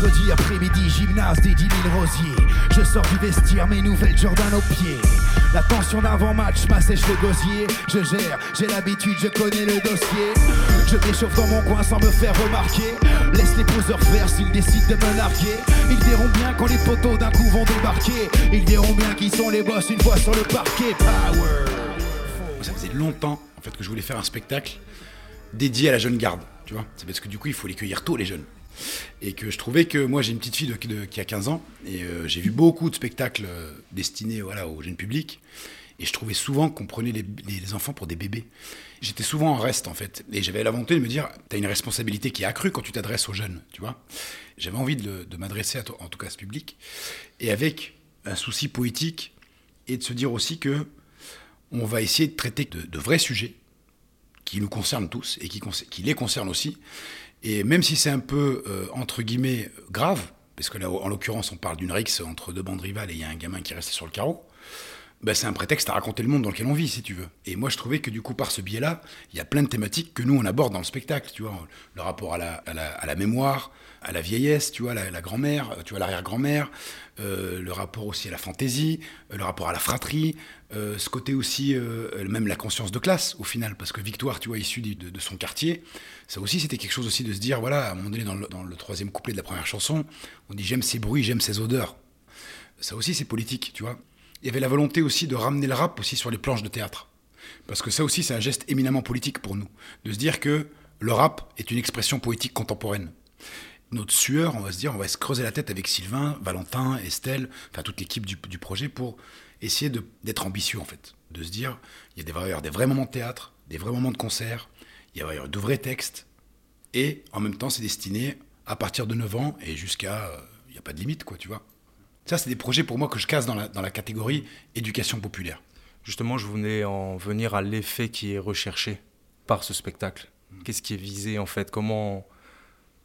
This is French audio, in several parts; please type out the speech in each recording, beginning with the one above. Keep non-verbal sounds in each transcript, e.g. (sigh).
Mercredi après-midi, gymnase des 10 000 rosiers. Je sors du vestiaire, mes nouvelles Jordan aux pieds. La tension d'avant-match m'assèche le gosier. Je gère, j'ai l'habitude, je connais le dossier. Je m'échauffe dans mon coin sans me faire remarquer. Laisse les poseurs faire s'ils décident de me larguer. Ils verront bien quand les poteaux d'un coup vont débarquer. Ils verront bien qui sont les boss une fois sur le parquet. Power. Ça faisait longtemps en fait que je voulais faire un spectacle dédié à la jeune garde, tu vois. C'est parce que du coup, il faut les cueillir tôt les jeunes. Et que je trouvais que moi j'ai une petite fille qui a 15 ans et euh, j'ai vu beaucoup de spectacles euh, destinés voilà, au jeune public et je trouvais souvent qu'on prenait les, enfants pour des bébés. J'étais souvent en reste en fait et j'avais la volonté de me dire tu as une responsabilité qui est accrue quand tu t'adresses aux jeunes, tu vois. J'avais envie de, m'adresser en tout cas à ce public et avec un souci poétique et de se dire aussi que on va essayer de traiter de vrais sujets qui nous concernent tous et qui, les concernent aussi. Et même si c'est un peu, euh, entre guillemets, grave, parce que là, en l'occurrence, on parle d'une rixe entre deux bandes rivales et il y a un gamin qui est resté sur le carreau, ben, c'est un prétexte à raconter le monde dans lequel on vit, si tu veux. Et moi, je trouvais que du coup, par ce biais-là, il y a plein de thématiques que nous, on aborde dans le spectacle, tu vois. Le rapport à la, à la, mémoire, à la vieillesse, tu vois, la, la grand-mère, tu vois, l'arrière-grand-mère, euh, le rapport aussi à la fantaisie, euh, le rapport à la fratrie, euh, ce côté aussi, même la conscience de classe, au final, parce que Victoire, tu vois, issue de, de, son quartier, ça aussi, c'était quelque chose aussi de se dire, voilà, à un moment donné, dans le, dans le troisième couplet de la première chanson, on dit j'aime ces bruits, j'aime ces odeurs. Ça aussi, c'est politique, tu vois il y avait la volonté aussi de ramener le rap aussi sur les planches de théâtre. Parce que ça aussi, c'est un geste éminemment politique pour nous. De se dire que le rap est une expression poétique contemporaine. Notre sueur, on va se dire, on va se creuser la tête avec Sylvain, Valentin, Estelle, enfin toute l'équipe du, projet pour essayer d'être ambitieux en fait. De se dire, il y a des, vrais moments de théâtre, des vrais moments de concert, il y avoir de vrais textes, et en même temps, c'est destiné à partir de 9 ans et jusqu'à. Euh, il n'y a pas de limite, quoi, tu vois. Ça, c'est des projets pour moi que je casse dans la, dans la catégorie éducation populaire. Justement, je voulais en venir à l'effet qui est recherché par ce spectacle. Hmm. Qu'est-ce qui est visé en fait? Comment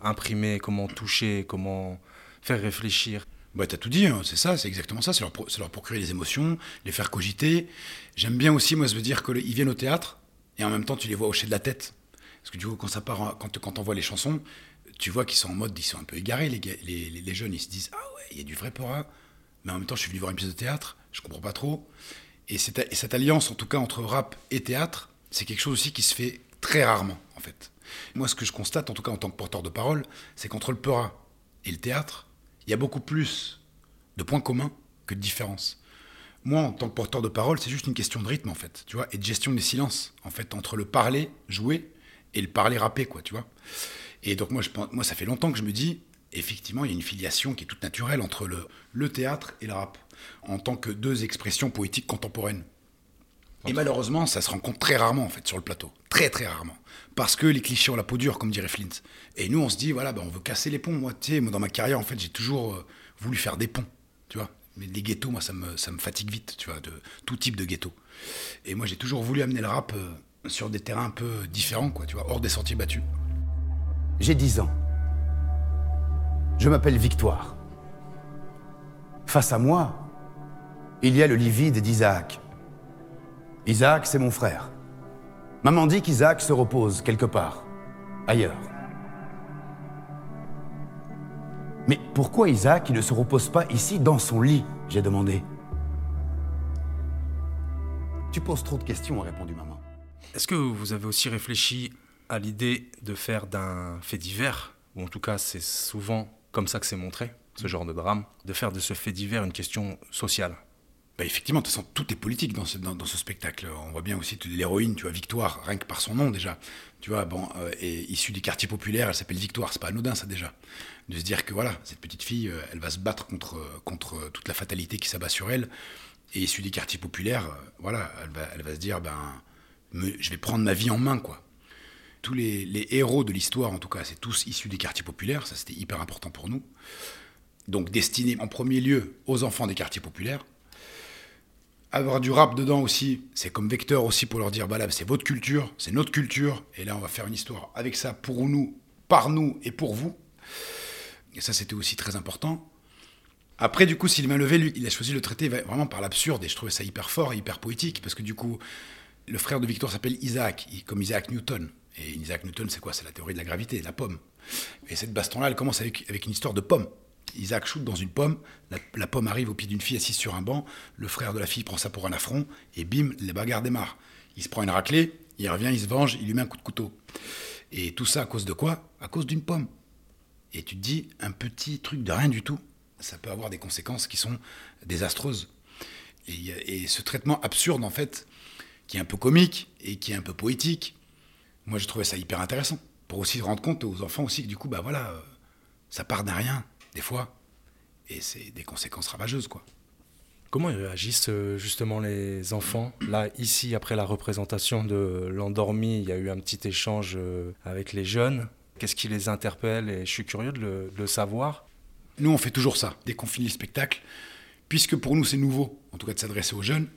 imprimer Comment toucher Comment faire réfléchir? Bah, t'as tout dit, hein. c'est ça, c'est exactement ça, c'est leur, leur, procurer les émotions, les faire cogiter. J'aime bien aussi, moi, se dire qu'ils viennent au théâtre et en même temps, tu les vois hocher de la tête. Parce que du coup, quand ça part, quand, quand on voit les chansons, tu vois qu'ils sont en mode, ils sont un peu égarés, les, les, les, jeunes, ils se disent, ah ouais, il y a du vrai pora, mais en même temps, je suis venu voir une pièce de théâtre, je comprends pas trop. Et cette, alliance, en tout cas, entre rap et théâtre, c'est quelque chose aussi qui se fait très rarement, en fait. Moi, ce que je constate, en tout cas en tant que porteur de parole, c'est qu'entre le pora et le théâtre, il y a beaucoup plus de points communs que de différences. Moi, en tant que porteur de parole, c'est juste une question de rythme, en fait, tu vois, et de gestion des silences, en fait, entre le parler, jouer, et le parler rappé, quoi, tu vois. Et donc moi, ça fait longtemps que je me dis, effectivement, il y a une filiation qui est toute naturelle entre le, théâtre et le rap, en tant que deux expressions poétiques contemporaines. Et malheureusement, ça se rencontre très rarement en fait sur le plateau, très très rarement, parce que les clichés ont la peau dure, comme dirait Flint. Et nous, on se dit voilà, ben, on veut casser les ponts. Moi, tu sais, moi dans ma carrière, en fait, j'ai toujours euh, voulu faire des ponts, tu vois. Mais les ghettos, moi, ça me, ça me fatigue vite, tu vois, de tout type de ghetto. Et moi, j'ai toujours voulu amener le rap euh, sur des terrains un peu différents, quoi, tu vois, hors des sentiers battus. J'ai 10 ans. Je m'appelle Victoire. Face à moi, il y a le lit vide d'Isaac. Isaac, c'est mon frère. Maman dit qu'Isaac se repose quelque part, ailleurs. Mais pourquoi Isaac ne se repose pas ici dans son lit J'ai demandé. Tu poses trop de questions, a répondu maman. Est-ce que vous avez aussi réfléchi à l'idée de faire d'un fait divers, ou en tout cas c'est souvent comme ça que c'est montré, ce genre de drame, de faire de ce fait divers une question sociale bah effectivement, de toute façon, tout est politique dans ce, dans, ce spectacle. On voit bien aussi l'héroïne, tu vois, Victoire, rien que par son nom déjà. Tu vois, bon, euh, issue du quartier populaire, elle s'appelle Victoire, c'est pas anodin ça déjà. De se dire que voilà, cette petite fille, euh, elle va se battre contre, contre toute la fatalité qui s'abat sur elle. Et issue des quartiers populaires, euh, voilà, elle va, elle va se dire, ben, je vais prendre ma vie en main, quoi tous les, héros de l'histoire, en tout cas, c'est tous issus des quartiers populaires, ça c'était hyper important pour nous. Donc destiné en premier lieu aux enfants des quartiers populaires. Avoir du rap dedans aussi, c'est comme vecteur aussi pour leur dire, bah c'est votre culture, c'est notre culture, et là on va faire une histoire avec ça pour nous, par nous et pour vous. Et ça c'était aussi très important. Après, du coup, Sylvain Levé, lui, il a choisi le traiter vraiment par l'absurde, et je trouvais ça hyper fort et hyper poétique, parce que du coup, le frère de Victor s'appelle Isaac, comme Isaac Newton. Et Isaac Newton, c'est quoi? C'est la théorie de la gravité, la pomme. Et cette baston-là, elle commence avec, une histoire de pomme. Isaac shoot dans une pomme, la, pomme arrive au pied d'une fille assise sur un banc, le frère de la fille prend ça pour un affront, et bim, les bagarres démarrent. Il se prend une raclée, il revient, il se venge, il lui met un coup de couteau. Et tout ça à cause de quoi? À cause d'une pomme. Et tu te dis, un petit truc de rien du tout, ça peut avoir des conséquences qui sont désastreuses. Et ce traitement absurde, en fait, qui est un peu comique et qui est un peu poétique, moi je trouvais ça hyper intéressant. Pour aussi rendre compte aux enfants aussi que du coup, bah voilà, euh, ça part d'un rien, des fois, et c'est des conséquences ravageuses, quoi. Comment ils réagissent euh, justement les enfants? Là, ici, après la représentation de l'endormi, il y a eu un petit échange euh, avec les jeunes. Qu'est-ce qui les interpelle? Et je suis curieux de le, de le savoir. Nous, on fait toujours ça, dès qu'on finit le spectacle, puisque pour nous c'est nouveau, en tout cas de s'adresser aux jeunes,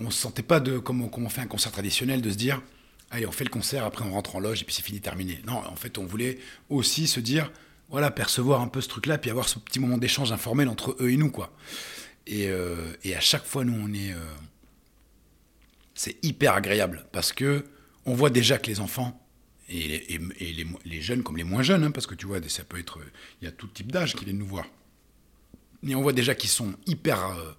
on ne se sentait pas de, comme on, fait un concert traditionnel, de se dire, allez, on fait le concert, après on rentre en loge et puis c'est fini, terminé. Non, en fait, on voulait aussi se dire, voilà, percevoir un peu ce truc-là, puis avoir ce petit moment d'échange informel entre eux et nous, quoi. Et, euh, à chaque fois, nous, on est. euh, c'est hyper agréable parce que on voit déjà que les enfants et, les, jeunes comme les moins jeunes, hein, parce que tu vois, ça peut être, il y a tout type d'âge qui viennent nous voir. Mais on voit déjà qu'ils sont hyper euh,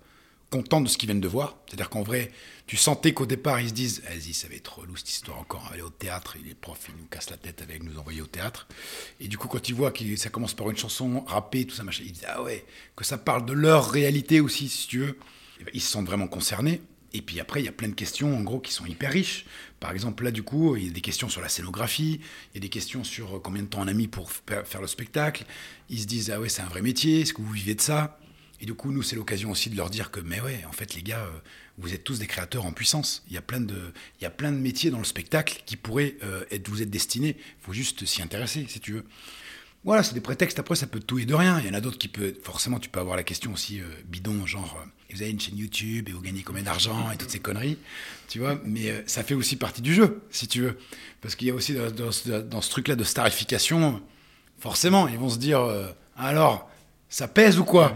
contents de ce qu'ils viennent de voir. C'est-à-dire qu'en vrai, tu sentais qu'au départ, ils se disent Vas-y, ça va être relou cette histoire encore, aller au théâtre. Et les profs, ils nous cassent la tête avec nous envoyer au théâtre. Et du coup, quand ils voient que ça commence par une chanson rappée, tout ça, machin, ils disent Ah ouais, que ça parle de leur réalité aussi, si tu veux. Ben, ils se sentent vraiment concernés. Et puis après, il y a plein de questions, en gros, qui sont hyper riches. Par exemple, là, du coup, il y a des questions sur la scénographie, il y a des questions sur euh, combien de temps on a mis pour fa- faire le spectacle. Ils se disent, ah ouais, c'est un vrai métier, est-ce que vous vivez de ça? Et du coup, nous, c'est l'occasion aussi de leur dire que, mais ouais, en fait, les gars, euh, vous êtes tous des créateurs en puissance. Il y a plein de, il y a plein de métiers dans le spectacle qui pourraient euh, être, vous être destinés. Il faut juste s'y intéresser, si tu veux. Voilà, c'est des prétextes. Après, ça peut tout et de rien. Il y en a d'autres qui peut, forcément, tu peux avoir la question aussi euh, bidon, genre, euh, vous avez une chaîne YouTube et vous gagnez combien d'argent et toutes ces conneries, tu vois. Mais ça fait aussi partie du jeu, si tu veux, parce qu'il y a aussi dans, ce- truc-là de starification, forcément, ils vont se dire, alors, ça pèse ou quoi?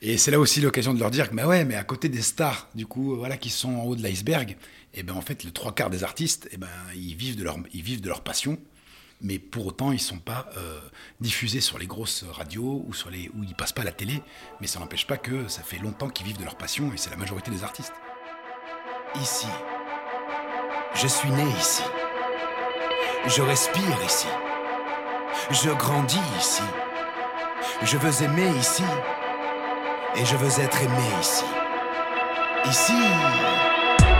Et c'est là aussi l'occasion de leur dire que, bah ouais, mais à côté des stars, du coup, euh, voilà, qui sont en haut de l'iceberg, et ben en fait, le trois quarts des artistes, et ben ils vivent de leur, passion mais pour autant ils sont pas euh, diffusés sur les grosses radios ou sur les où ils passent pas la télé mais ça n'empêche pas que ça fait longtemps qu'ils vivent de leur passion et c'est la majorité des artistes Ici. Je suis né ici. Je respire ici. Je grandis ici. Je veux aimer ici. Et je veux être aimé ici. Ici.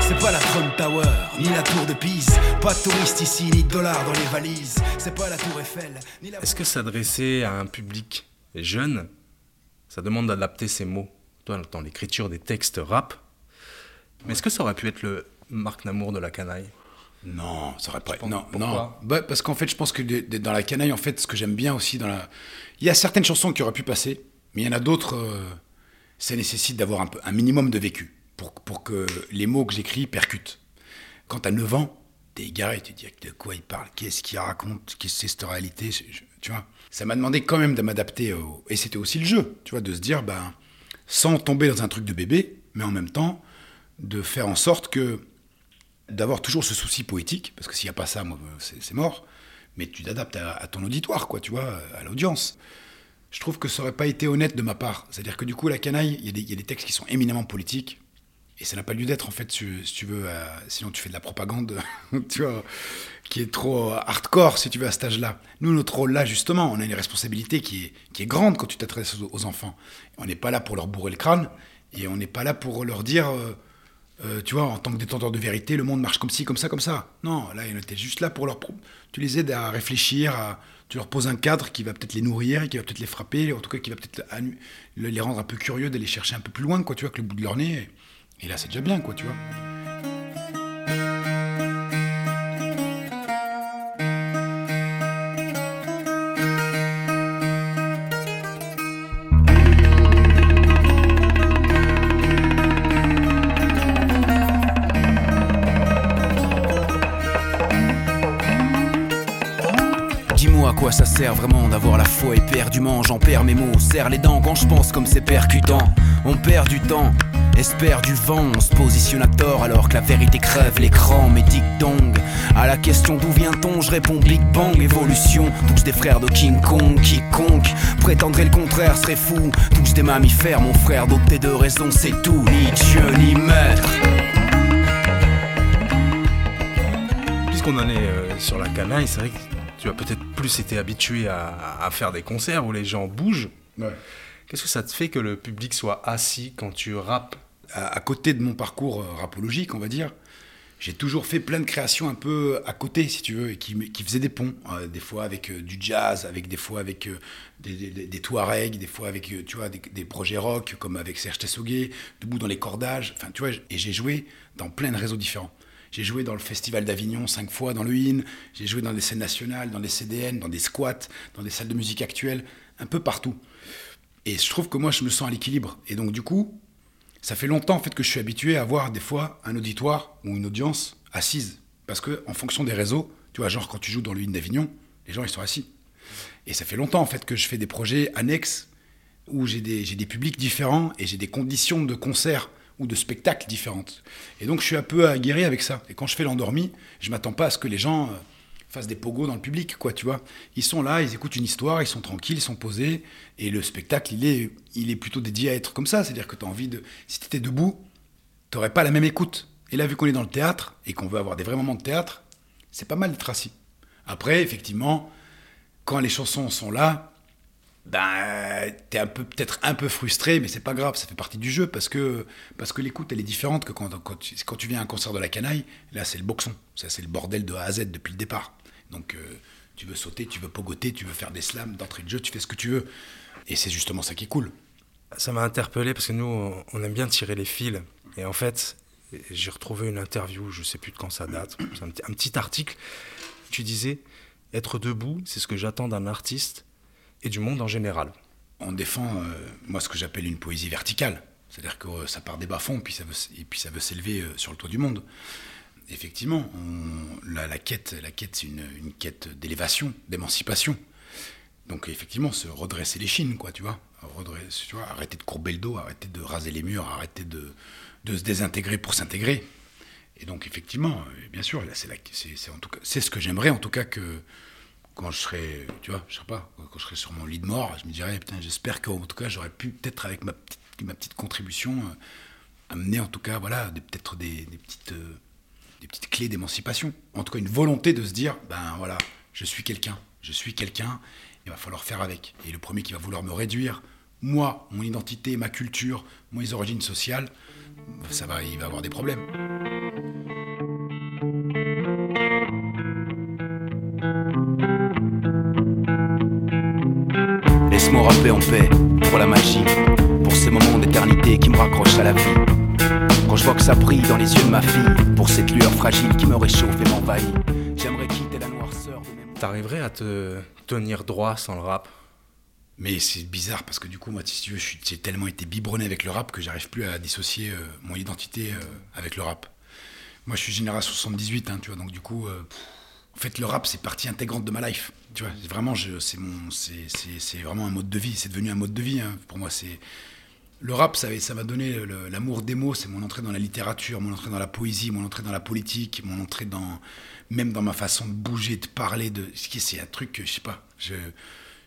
C'est pas la Trump Tower, ni la tour de Pise. Pas de touristes ici, ni de dollars dans les valises. C'est pas la tour Eiffel, ni la. Est-ce que s'adresser à un public jeune, ça demande d'adapter ses mots? Toi, dans l'écriture des textes rap, mais est-ce que ça aurait pu être le Marc Namour de la canaille? Non ça aurait pas non pourquoi non. Bah, parce qu'en fait je pense que de- de- dans la canaille en fait ce que j'aime bien aussi dans la il y a certaines chansons qui auraient pu passer mais il y en a d'autres euh, ça nécessite d'avoir un, peu, un minimum de vécu pour, pour que les mots que j'écris percutent. Quand t'as 9 ans, t'es égaré, tu te dis de quoi il parle, qu'est-ce qu'il raconte, qu'est-ce que c'est cette réalité, je- tu vois? Ça m'a demandé quand même de m'adapter, au- et c'était aussi le jeu, tu vois, de se dire, ben, sans tomber dans un truc de bébé, mais en même temps, de faire en sorte que, d'avoir toujours ce souci poétique, parce que s'il n'y a pas ça, moi, c'est mort, mais tu t'adaptes à, ton auditoire, quoi, tu vois, à l'audience. Je trouve que ça aurait pas été honnête de ma part. C'est-à-dire que du coup, la canaille, il y, a des- textes qui sont éminemment politiques, et ça n'a pas lieu d'être, en fait, si, tu veux. sinon, tu fais de la propagande, (laughs) tu vois, qui est trop hardcore, si tu veux, à cet âge-là. Nous, notre rôle là, justement, on a une responsabilité qui est, qui est grande quand tu t'adresses aux, aux enfants. On n'est pas là pour leur bourrer le crâne, et on n'est pas là pour leur dire, euh, euh, tu vois, en tant que détenteur de vérité, le monde marche comme ci, comme ça, comme ça. Non, là, on était juste là pour leur. Tu les aides à réfléchir, tu leur poses un cadre qui va peut-être les nourrir, qui va peut-être les frapper, en tout cas qui va peut-être les rendre un peu curieux d'aller chercher un peu plus loin, quoi, tu vois, que le bout de leur nez. Et là, c'est déjà bien, quoi, tu vois. Sert vraiment d'avoir la foi éperdument J'en perds mes mots, serre les dents quand je pense comme c'est percutant On perd du temps espère du vent, on se positionne à tort alors que la vérité crève l'écran. Mais dong à la question d'où vient-on, je réponds Big Bang, évolution. Tous des frères de King Kong, quiconque prétendrait le contraire serait fou. Tous des mammifères, mon frère, d'opter de raison, c'est tout. Ni Dieu ni maître. Puisqu'on en est euh, sur la canaille, c'est vrai que tu as peut-être plus été habitué à, faire des concerts où les gens bougent. Qu'est-ce que ça te fait que le public soit assis quand tu rappes? À, côté de mon parcours euh, rapologique, on va dire, j'ai toujours fait plein de créations un peu à côté, si tu veux, et qui, qui faisaient des ponts. Euh, des fois avec euh, du jazz, avec des fois avec des, des, des, Touaregs, des fois avec, tu vois, des, projets rock, comme avec Serge Tessoguet, debout dans les cordages. Enfin, tu vois, et j'ai joué dans plein de réseaux différents. J'ai joué dans le Festival d'Avignon cinq fois, dans le IN. J'ai joué dans des scènes nationales, dans des CDN, dans des squats, dans des salles de musique actuelles, un peu partout. Et je trouve que moi, je me sens à l'équilibre. Et donc, du coup, ça fait longtemps en fait que je suis habitué à voir des fois un auditoire ou une audience assise. Parce que en fonction des réseaux, tu vois, genre quand tu joues dans le d'Avignon, les gens ils sont assis. Et ça fait longtemps en fait que je fais des projets annexes où j'ai des, des publics différents et j'ai des conditions de concert ou de spectacle différentes. Et donc je suis un peu aguerri avec ça. Et quand je fais l'endormi, je m'attends pas à ce que les gens euh, fassent des pogos dans le public, quoi, tu vois. Ils sont là, ils écoutent une histoire, ils sont tranquilles, ils sont posés, et le spectacle, il est, il est plutôt dédié à être comme ça. C'est-à-dire que tu as envie de. Si tu étais debout, tu n'aurais pas la même écoute. Et là, vu qu'on est dans le théâtre, et qu'on veut avoir des vrais moments de théâtre, c'est pas mal d'être assis. Après, effectivement, quand les chansons sont là, ben, es un peu, peut-être un peu frustré, mais c'est pas grave, ça fait partie du jeu, parce que, parce que l'écoute, elle est différente que quand, quand, tu, viens à un concert de la canaille, là, c'est le boxon. Ça, c'est le bordel de A à Z depuis le départ. Donc, euh, tu veux sauter, tu veux pogoter, tu veux faire des slams d'entrée de jeu, tu fais ce que tu veux. Et c'est justement ça qui est cool. Ça m'a interpellé parce que nous, on aime bien tirer les fils. Et en fait, j'ai retrouvé une interview, je sais plus de quand ça date, un un petit article. Tu disais, être debout, c'est ce que j'attends d'un artiste et du monde en général. On défend, euh, moi, ce que j'appelle une poésie verticale. C'est-à-dire que euh, ça part des bas-fonds, puis ça veut, et puis ça veut s'élever sur le toit du monde effectivement, la, quête, la quête c'est une, quête d'élévation, d'émancipation. Donc effectivement, se redresser les chines, quoi, tu vois. tu vois, arrêter de courber le dos, arrêter de raser les murs, arrêter de, de se désintégrer pour s'intégrer. Et donc effectivement, euh, bien sûr, c'est c'est ce que j'aimerais en tout cas que quand je serai, tu vois, je sais pas, quand je serai sur mon lit de mort, je me dirais, putain, j'espère qu'en tout cas, j'aurais pu peut-être avec ma petite, contribution euh, amener en tout cas, voilà, peut-être des, petites euh, des petites clés d'émancipation. En tout cas, une volonté de se dire, ben voilà, je suis quelqu'un, je suis quelqu'un, il va falloir faire avec. Et le premier qui va vouloir me réduire, moi, mon identité, ma culture, mes origines sociales, ça va, il va avoir des problèmes. Laisse-moi rapper en paix pour la magie, pour ces moments d'éternité qui me raccrochent à la vie. Quand je vois que ça brille dans les yeux de ma fille, pour cette lueur fragile qui me réchauffe et m'envahit, j'aimerais quitter la noirceur de mes T'arriverais à te tenir droit sans le rap? Mais c'est bizarre parce que du coup, moi, si tu veux, j'ai tellement été biberonné avec le rap que j'arrive plus à dissocier euh, mon identité euh, avec le rap. Moi, je suis génération 78, hein, tu vois, donc du coup, euh, en fait, le rap, c'est partie intégrante de ma life. Tu vois, vraiment, c'est mon, c'est vraiment un mode de vie. C'est devenu un mode de vie. Hein. Pour moi, c'est le rap, ça, m'a donné l'amour des mots, c'est mon entrée dans la littérature, mon entrée dans la poésie, mon entrée dans la politique, mon entrée dans même dans ma façon de bouger, de parler, de c'est un truc que je sais pas. Je,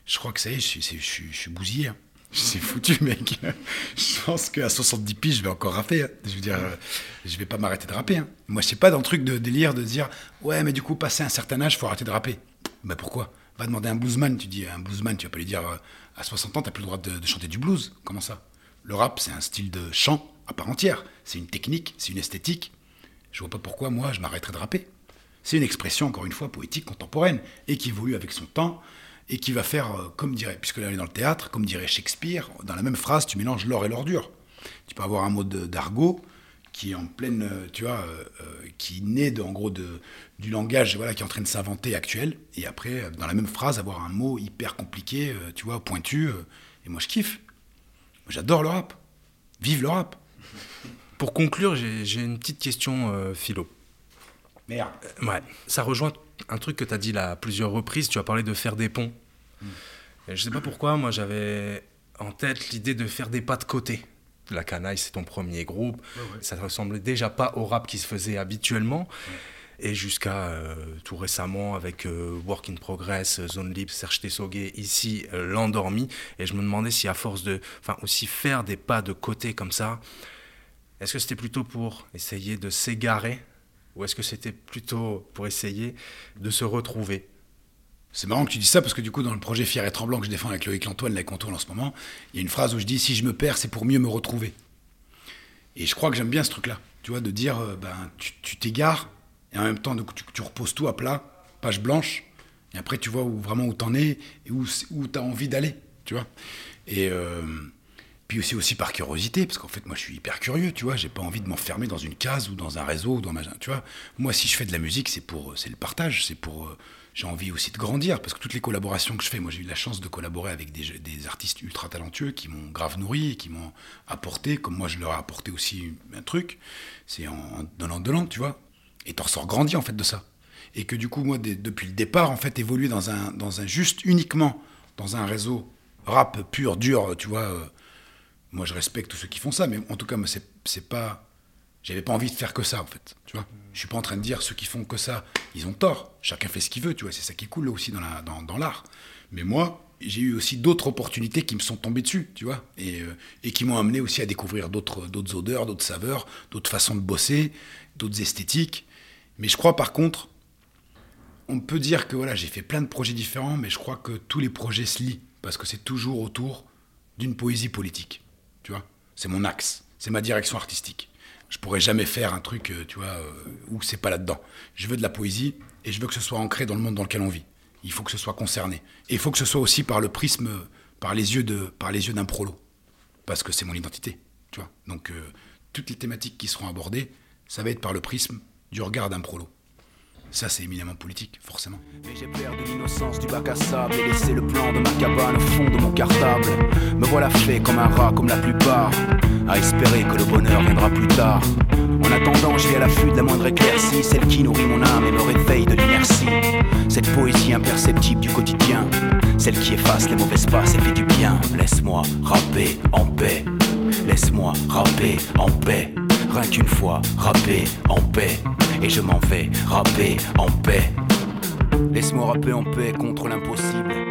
je crois que ça y est, je, suis bousillé. Hein. C'est foutu, mec. je pense qu'à 70 piges, je vais encore rapper. Hein. Je veux dire, je vais pas m'arrêter de rapper. Hein. Moi, je sais pas dans le truc de délire de dire, ouais, mais du coup, passé un certain âge, faut arrêter de rapper. Bah pourquoi? Va demander à un bluesman. Tu dis, un bluesman, tu vas pas lui dire, euh, à 60 ans, t'as plus le droit de, de chanter du blues. Comment ça? Le rap, c'est un style de chant à part entière. C'est une technique, c'est une esthétique. Je vois pas pourquoi moi je m'arrêterais de rapper. C'est une expression, encore une fois, poétique contemporaine et qui évolue avec son temps et qui va faire, euh, comme dirait, puisque là on est dans le théâtre, comme dirait Shakespeare, dans la même phrase, tu mélanges l'or et l'ordure. Tu peux avoir un mot d'argot qui est en pleine, euh, tu vois, euh, qui naît de, en gros de, du langage voilà, qui est en train de s'inventer actuel, et après, dans la même phrase, avoir un mot hyper compliqué, tu vois, pointu, et moi je kiffe. J'adore le rap. Vive le rap. Pour conclure, j'ai une petite question philo. Merde. Euh, ouais. Ça rejoint un truc que tu as dit là à plusieurs reprises. Tu as parlé de faire des ponts. Je hmm. Et je sais pas pourquoi, moi j'avais en tête l'idée de faire des pas de côté. la canaille, c'est ton premier groupe. Ça ne ressemblait déjà pas au rap qui se faisait habituellement. Et jusqu'à euh, tout récemment avec euh, Work in Progress, euh, Zone Libre, Serge Tessoguet, ici, l'endormi. Et je me demandais si à force de, enfin aussi faire des pas de côté comme ça, est-ce que c'était plutôt pour essayer de s'égarer ou est-ce que c'était plutôt pour essayer de se retrouver? C'est marrant que tu dis ça parce que du coup, dans le projet Fier et Tremblant que je défends avec Loïc Lantoine, la contourne en ce moment, il y a une phrase où je dis Si je me perds, c'est pour mieux me retrouver. Et je crois que j'aime bien ce truc-là, tu vois, de dire ben, tu t'égares, et en même temps, tu, reposes tout à plat, page blanche, et après tu vois où, vraiment où t'en es et où, où tu as envie d'aller, tu vois. Et euh, puis aussi, aussi par curiosité, parce qu'en fait, moi je suis hyper curieux, tu vois, j'ai pas envie de m'enfermer dans une case ou dans un réseau ou dans ma. Tu vois, moi si je fais de la musique, c'est pour c'est le partage, c'est pour. Euh, j'ai envie aussi de grandir, parce que toutes les collaborations que je fais, moi j'ai eu la chance de collaborer avec des, artistes ultra talentueux qui m'ont grave nourri et qui m'ont apporté, comme moi je leur ai apporté aussi un truc, c'est en, en donnant de l'an, tu vois. Et t'en ressors grandi en fait de ça. Et que du coup, moi, depuis le départ, en fait, évoluer dans un, dans un juste uniquement dans un réseau rap pur, dur, tu vois. Moi, je respecte tous ceux qui font ça, mais en tout cas, c'est, c'est pas. J'avais pas envie de faire que ça, en fait. Tu vois. Je suis pas en train de dire ceux qui font que ça, ils ont tort. Chacun fait ce qu'il veut, tu vois. C'est ça qui est cool aussi dans, la, dans, dans l'art. Mais moi, j'ai eu aussi d'autres opportunités qui me sont tombées dessus, tu vois, et, euh, qui m'ont amené aussi à découvrir d'autres, d'autres odeurs, d'autres saveurs, d'autres façons de bosser, d'autres esthétiques. Mais je crois par contre, on peut dire que voilà, j'ai fait plein de projets différents, mais je crois que tous les projets se lient parce que c'est toujours autour d'une poésie politique. C'est mon axe, c'est ma direction artistique. Je pourrais jamais faire un truc, euh, tu vois, euh, où c'est pas là-dedans. Je veux de la poésie et je veux que ce soit ancré dans le monde dans lequel on vit. Il faut que ce soit concerné. Et il faut que ce soit aussi par le prisme, par les yeux d'un prolo, parce que c'est mon identité. Donc euh, toutes les thématiques qui seront abordées, ça va être par le prisme du regard d'un prolo. Ça, c'est éminemment politique, forcément. Mais j'ai perdu l'innocence du bac à sable et laissé le plan de ma cabane au fond de mon cartable. Me voilà fait comme un rat, comme la plupart, à espérer que le bonheur viendra plus tard. En attendant, j'ai à l'affût de la moindre éclaircie, celle qui nourrit mon âme et me réveille de l'inertie. Cette poésie imperceptible du quotidien, celle qui efface les mauvaises passes et fait du bien. Laisse-moi rapper en paix, laisse-moi rapper en paix. Rien qu'une fois, rapper en paix. Et je m'en vais rapper en paix. Laisse-moi rapper en paix contre l'impossible.